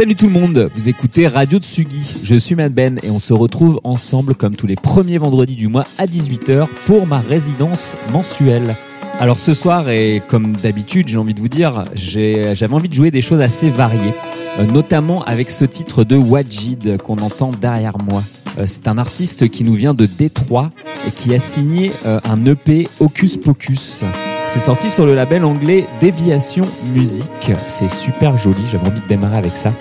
Salut tout le monde, vous écoutez Radio Tsugi. Je suis Mad Ben et on se retrouve ensemble comme tous les premiers vendredis du mois à 18h pour ma résidence mensuelle. Alors ce soir et comme d'habitude j'ai envie de vous dire, j'avais envie de jouer des choses assez variées, euh, notamment avec ce titre de Wajid qu'on entend derrière moi. Euh, C'est un artiste qui nous vient de Détroit et qui a signé euh, un EP Hocus Pocus. C'est sorti sur le label anglais Déviation Music. C'est super joli, j'avais envie de démarrer avec ça.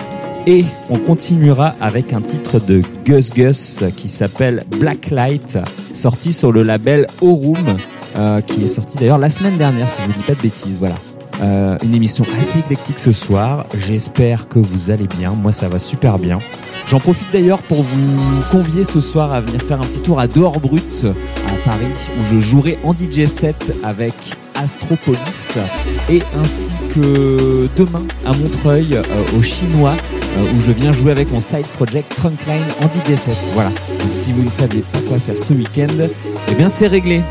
Et on continuera avec un titre de Gus Gus qui s'appelle Blacklight, sorti sur le label Orum, euh, qui est sorti d'ailleurs la semaine dernière, si je vous dis pas de bêtises. Voilà. Euh, une émission assez éclectique ce soir. J'espère que vous allez bien. Moi, ça va super bien. J'en profite d'ailleurs pour vous convier ce soir à venir faire un petit tour à Dehors Brut à Paris où je jouerai en DJ set avec Astropolis et ainsi que demain à Montreuil euh, au Chinois euh, où je viens jouer avec mon side project Trunkline en DJ set. Voilà. Donc si vous ne savez pas quoi faire ce week-end, eh bien c'est réglé.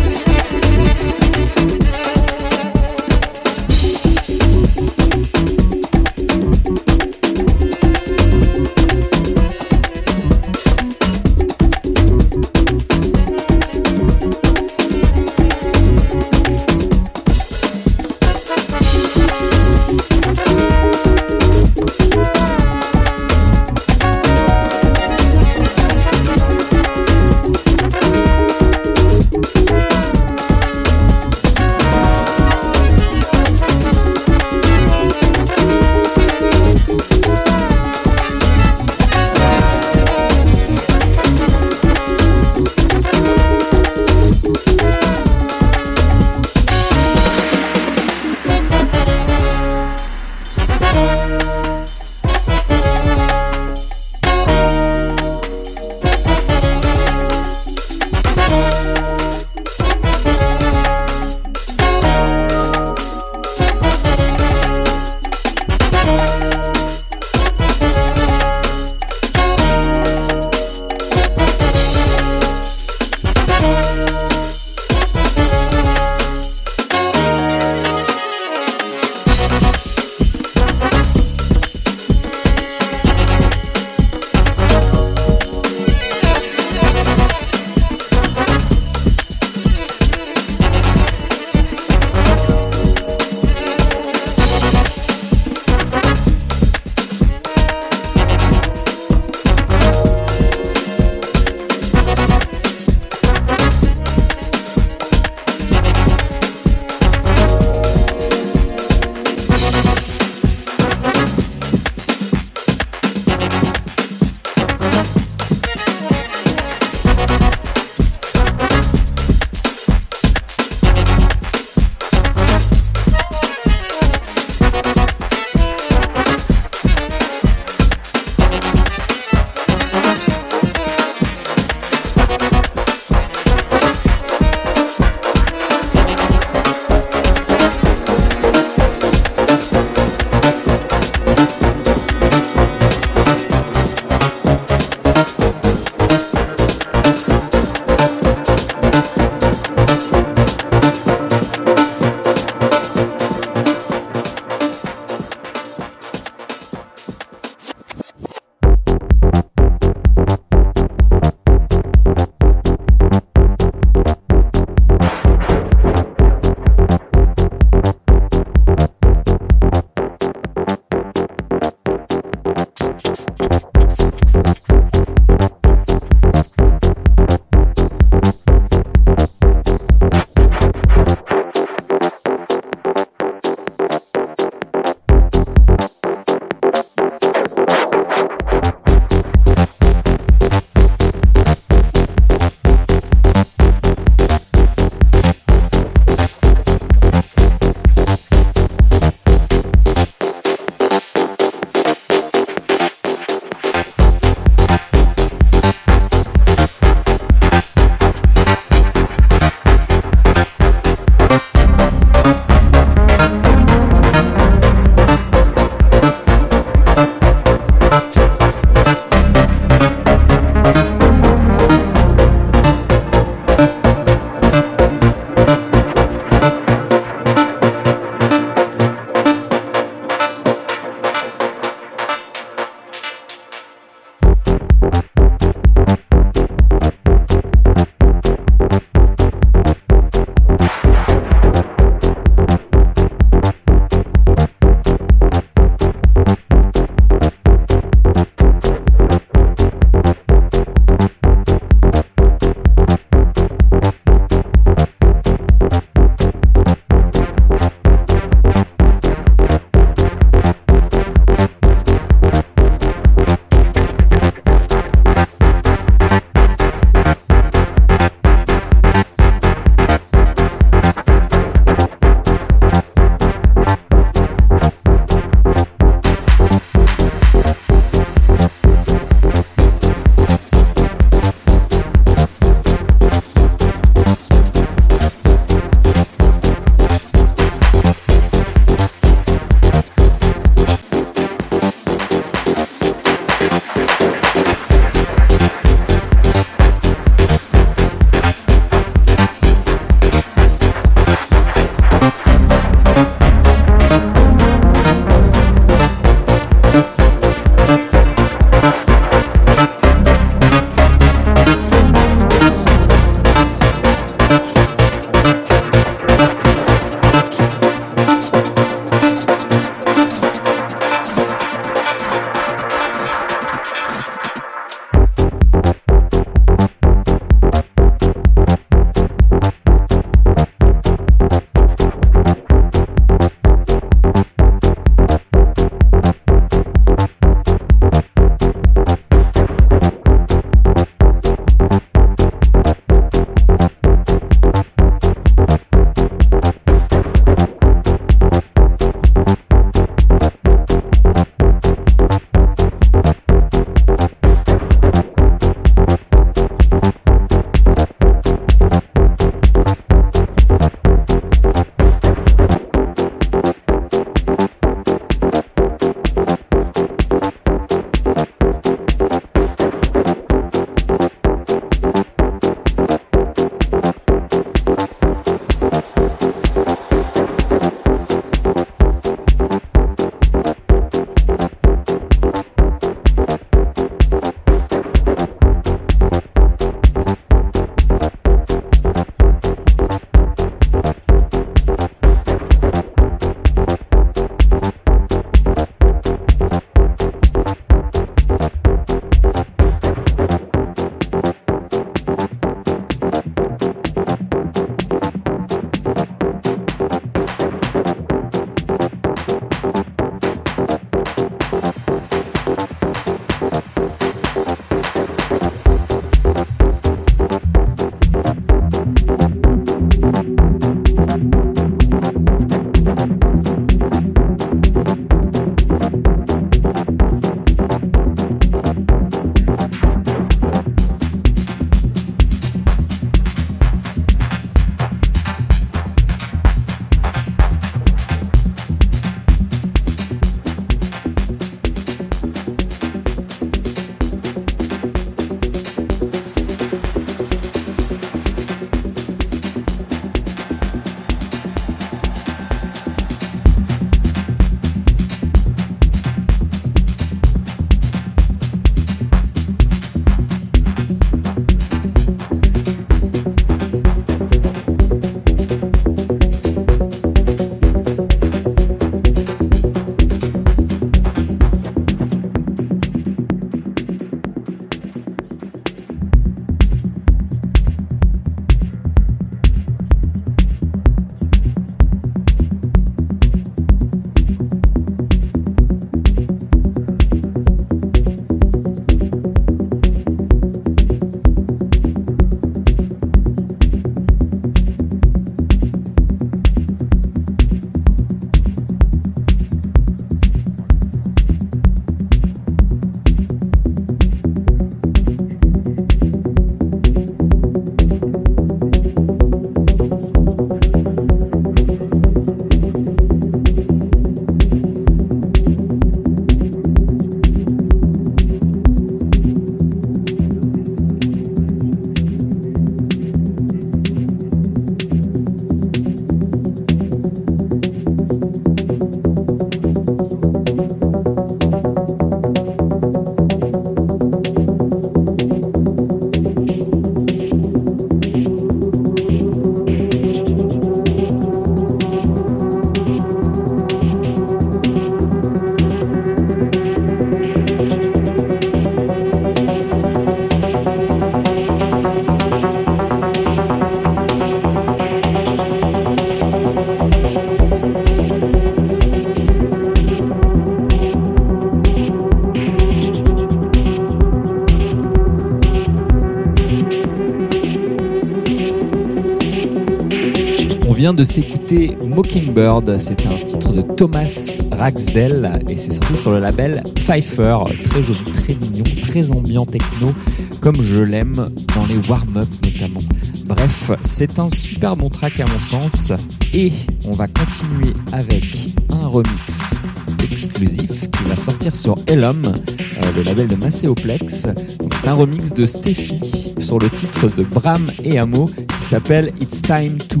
De s'écouter Mockingbird, c'est un titre de Thomas Ragsdale et c'est sorti sur le label Pfeiffer. Très joli, très mignon, très ambiant techno, comme je l'aime dans les warm-up notamment. Bref, c'est un super bon track à mon sens et on va continuer avec un remix exclusif qui va sortir sur Elom, euh, le label de Macéoplex. C'est un remix de Steffi sur le titre de Bram et Amo qui s'appelle It's Time To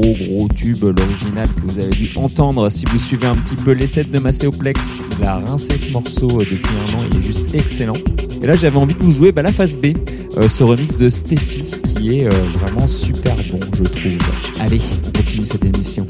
gros gros tube, l'original que vous avez dû entendre si vous suivez un petit peu les de Macéoplex. Il a rincé ce morceau euh, depuis un an, il est juste excellent. Et là j'avais envie de vous jouer bah, la phase B, euh, ce remix de Steffi qui est euh, vraiment super bon je trouve. Allez, on continue cette émission.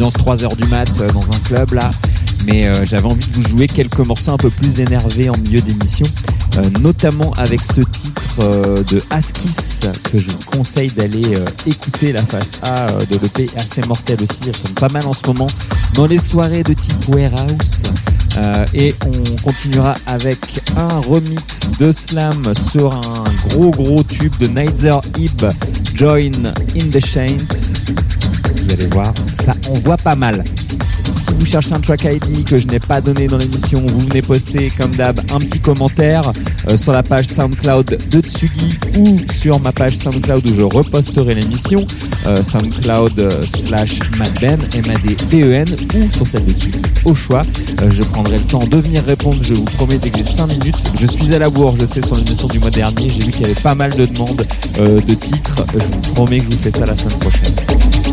Ambiance 3h du mat euh, dans un club là, mais euh, j'avais envie de vous jouer quelques morceaux un peu plus énervés en milieu d'émission, notamment avec ce titre de Askis que je vous conseille d'aller écouter la face A de l'EP assez mortel aussi, il tombe pas mal en ce moment dans les soirées de type Warehouse. et on continuera avec un remix de Slam sur un gros gros tube de Neither Ib Join in the Saints. Vous allez voir, ça envoie pas mal. Si vous cherchez un track ID que je n'ai pas donné dans l'émission, vous venez poster comme d'hab un petit commentaire euh, sur la page SoundCloud de Tsugi ou sur ma page SoundCloud où je reposterai l'émission, euh, SoundCloud euh, slash madben, M-A-D-B-E-N ou sur celle de Tsugi au choix. je prendrai le temps de venir répondre, je vous promets dès que j'ai 5 minutes. Je suis à la bourre, je sais, sur l'émission du mois dernier, j'ai vu qu'il y avait pas mal de demandes de titres. Je vous promets que je vous fais ça la semaine prochaine.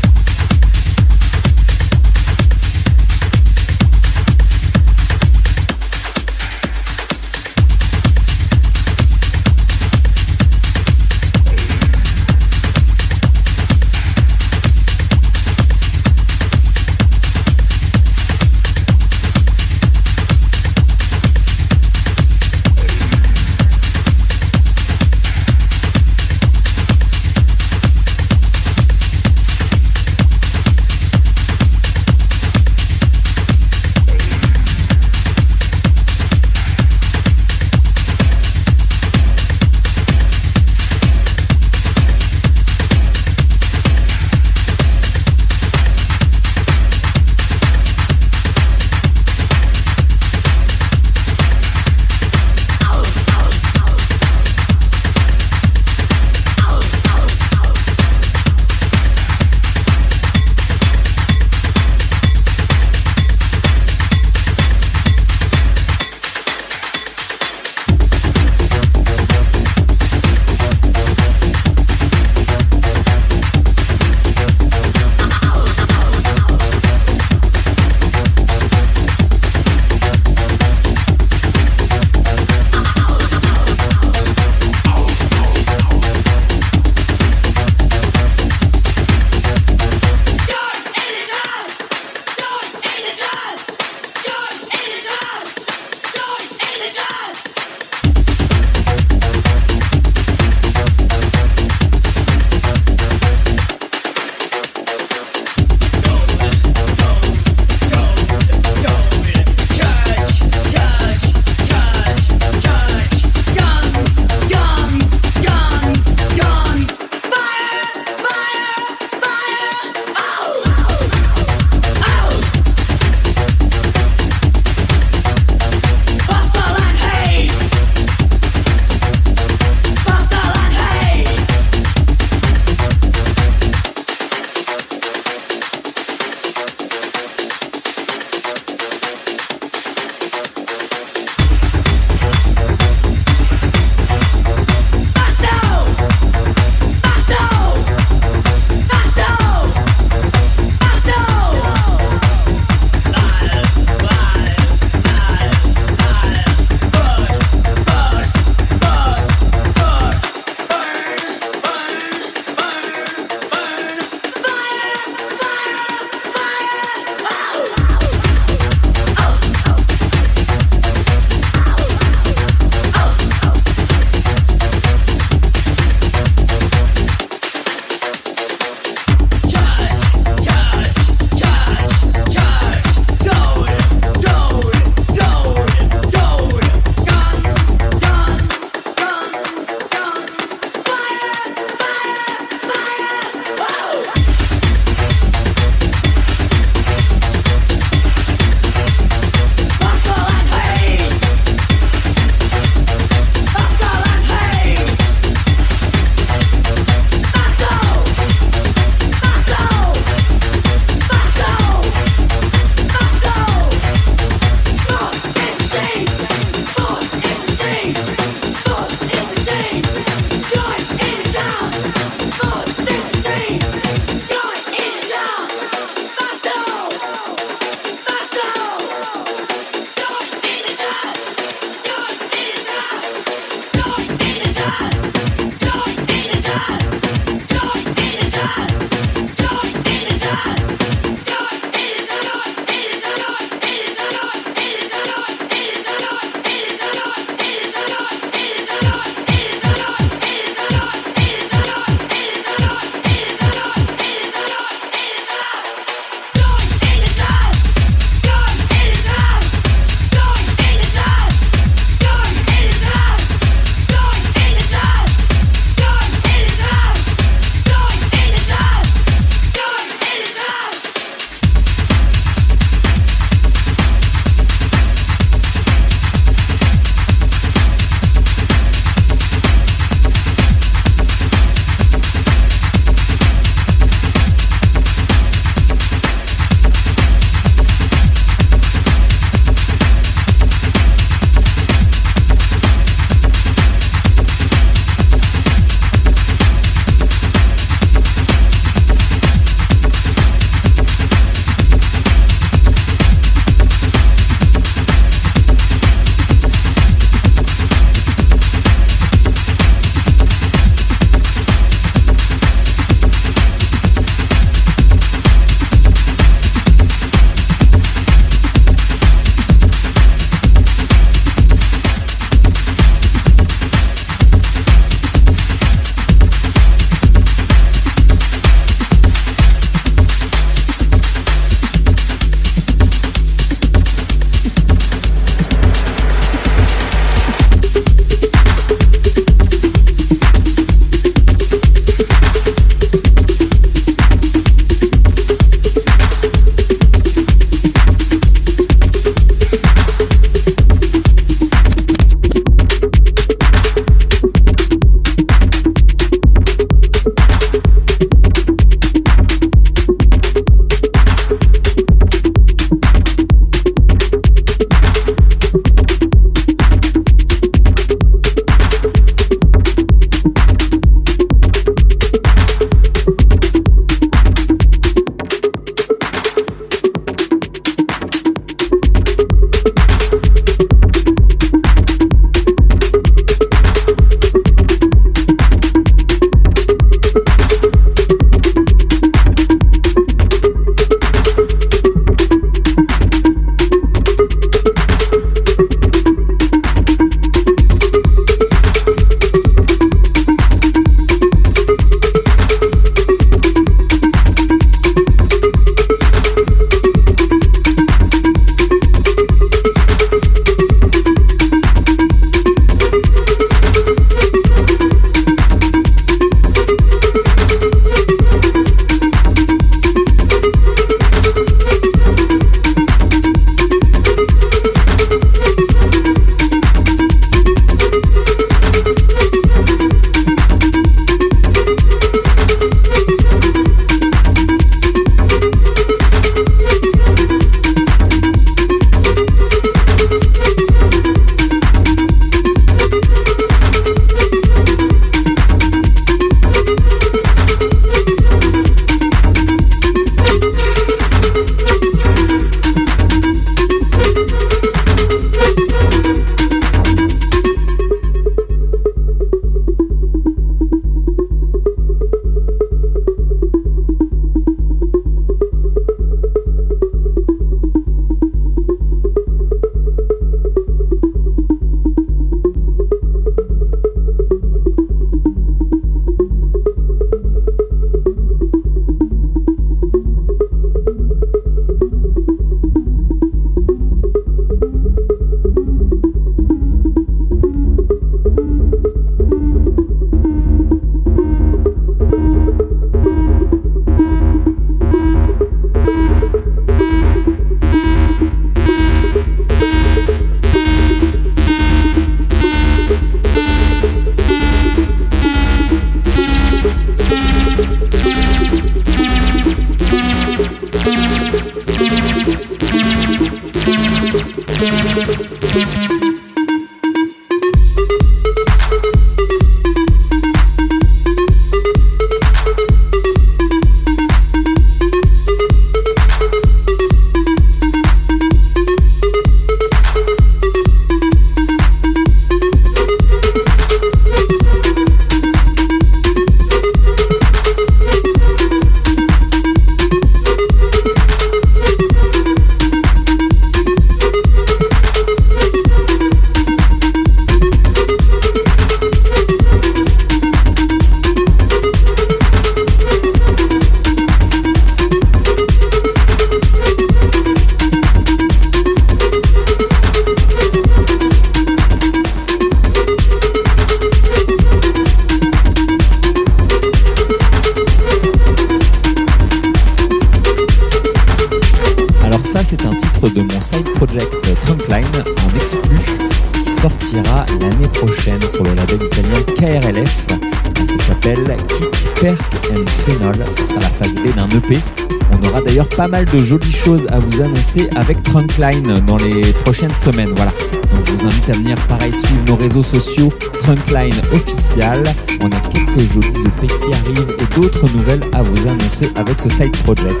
De jolies choses à vous annoncer avec Trunkline dans les prochaines semaines. Voilà. Donc je vous invite à venir pareil suivre nos réseaux sociaux Trunkline official. On a quelques jolies EP qui arrivent et d'autres nouvelles à vous annoncer avec ce side project.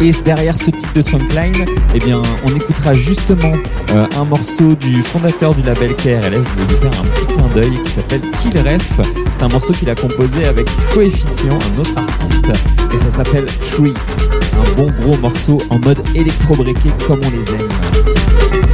Et derrière ce titre de Trunkline, eh bien, on écoutera justement euh, un morceau du fondateur du label KRLF. Je vais vous faire un petit clin d'œil qui s'appelle Kill Ref. C'est un morceau qu'il a composé avec Coefficient, un autre artiste, et ça s'appelle Tree. Un bon gros morceau en mode électro-breaké comme on les aime.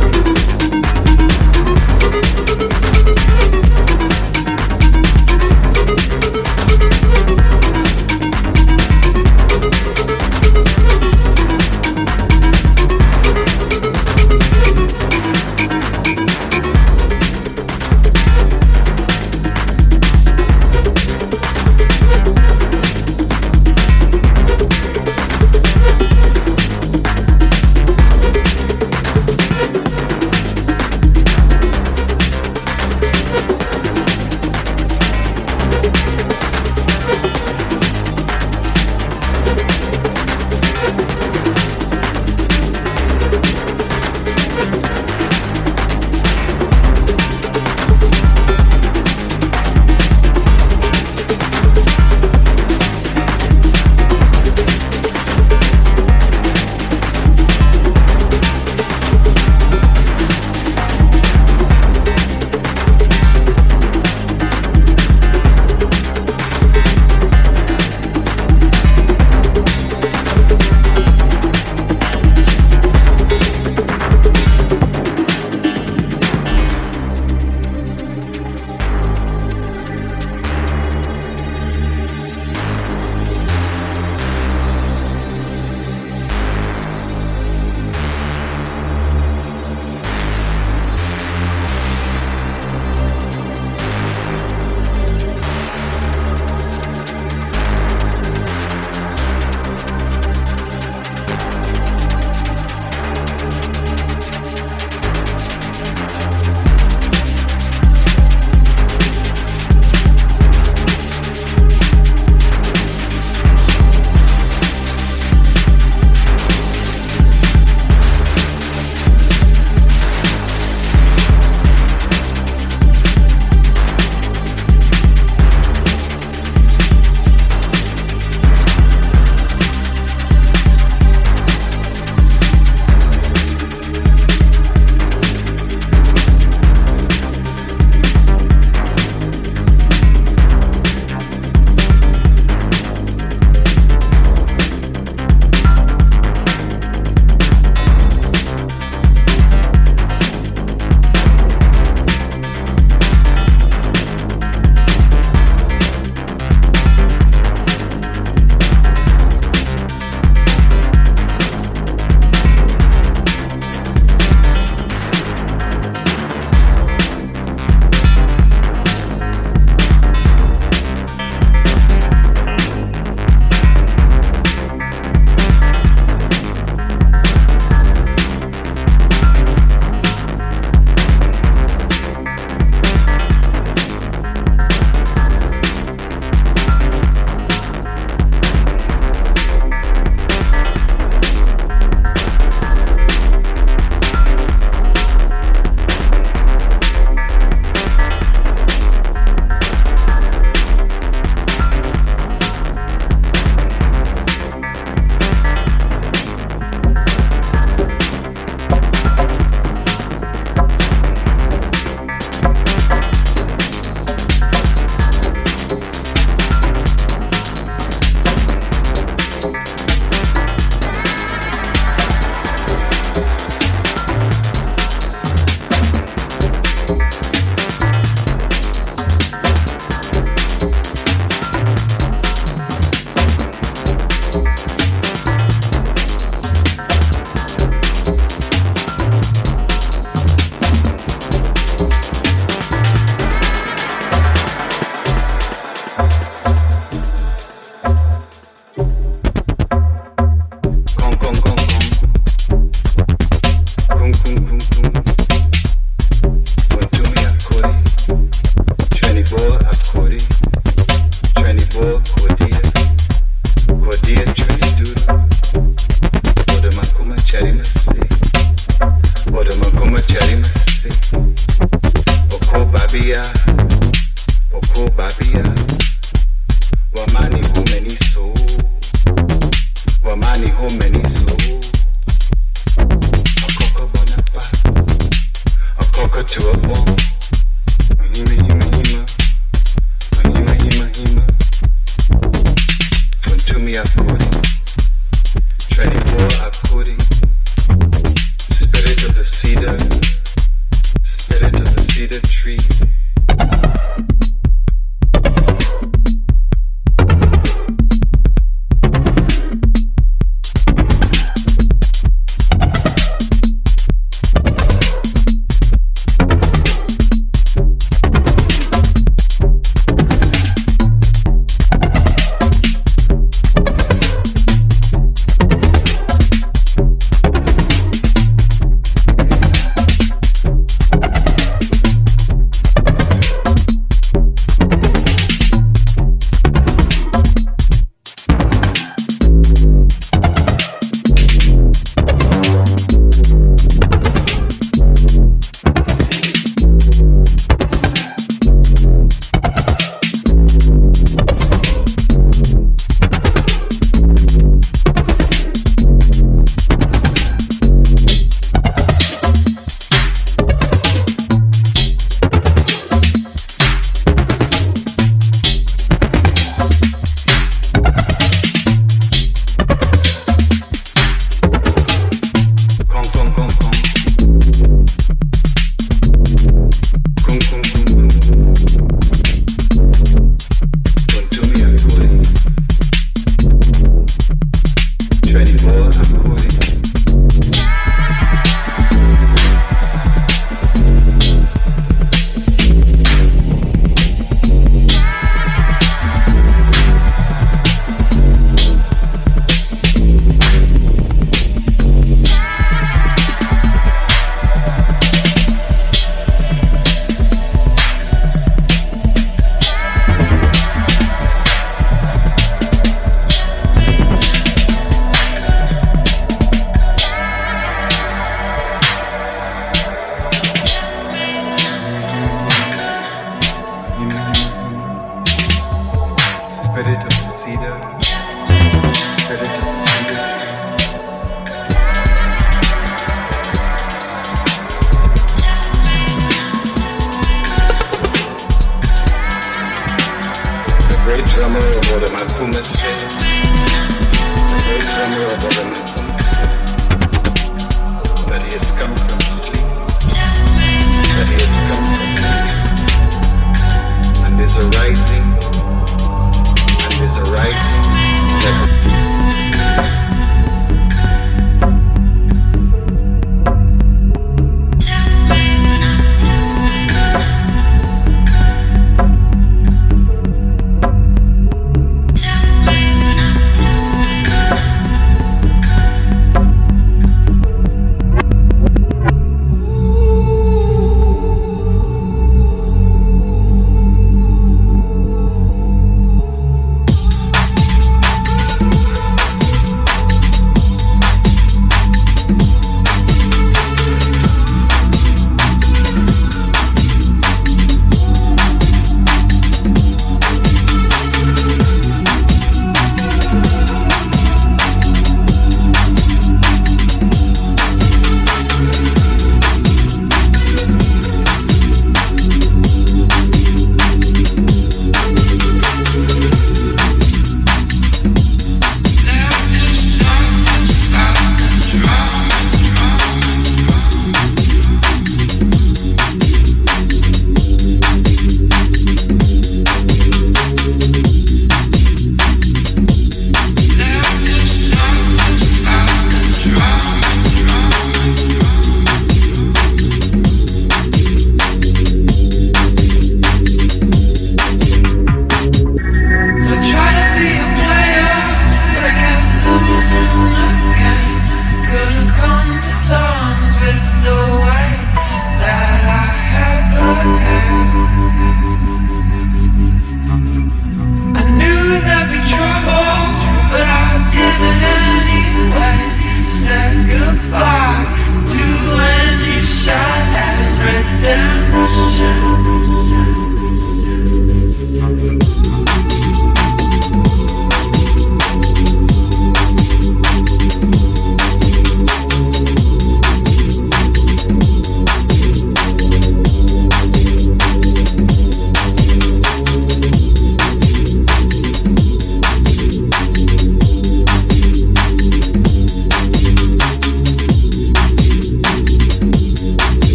right.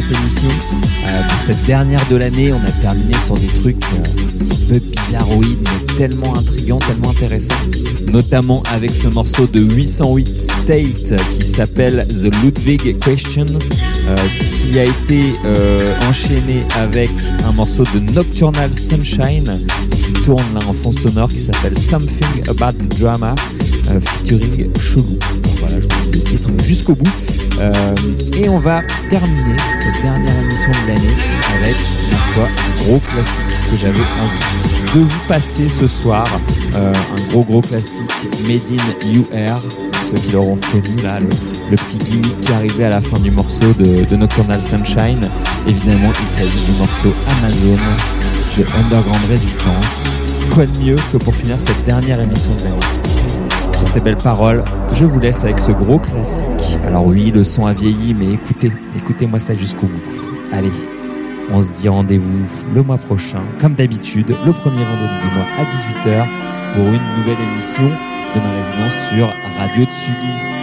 Cette émission. Euh, pour cette dernière de l'année, on a terminé sur des trucs euh, un petit peu bizarroïdes, mais tellement intrigants, tellement intéressants. Notamment avec ce morceau de 808 State qui s'appelle The Ludwig Question, euh, qui a été euh, enchaîné avec un morceau de Nocturnal Sunshine qui tourne là en fond sonore qui s'appelle Something About the Drama euh, featuring Chelou. Voilà, je vous le titre jusqu'au bout. Euh, et on va terminer cette dernière émission de l'année avec, ma foi, un gros classique que j'avais envie de vous passer ce soir. Euh, un gros gros classique Made in UR. Ceux qui l'auront reconnu là, le, le petit gimmick qui arrivait à la fin du morceau de, de Nocturnal Sunshine. Évidemment, il s'agit du morceau Amazon de Underground Resistance. Quoi de mieux que pour finir cette dernière émission de l'année? Sur ces belles paroles, je vous laisse avec ce gros classique. Alors oui, le son a vieilli, mais écoutez, écoutez-moi ça jusqu'au bout. Allez, on se dit rendez-vous le mois prochain, comme d'habitude, le premier vendredi du mois à 18h pour une nouvelle émission de ma résidence sur Radio Tsugi.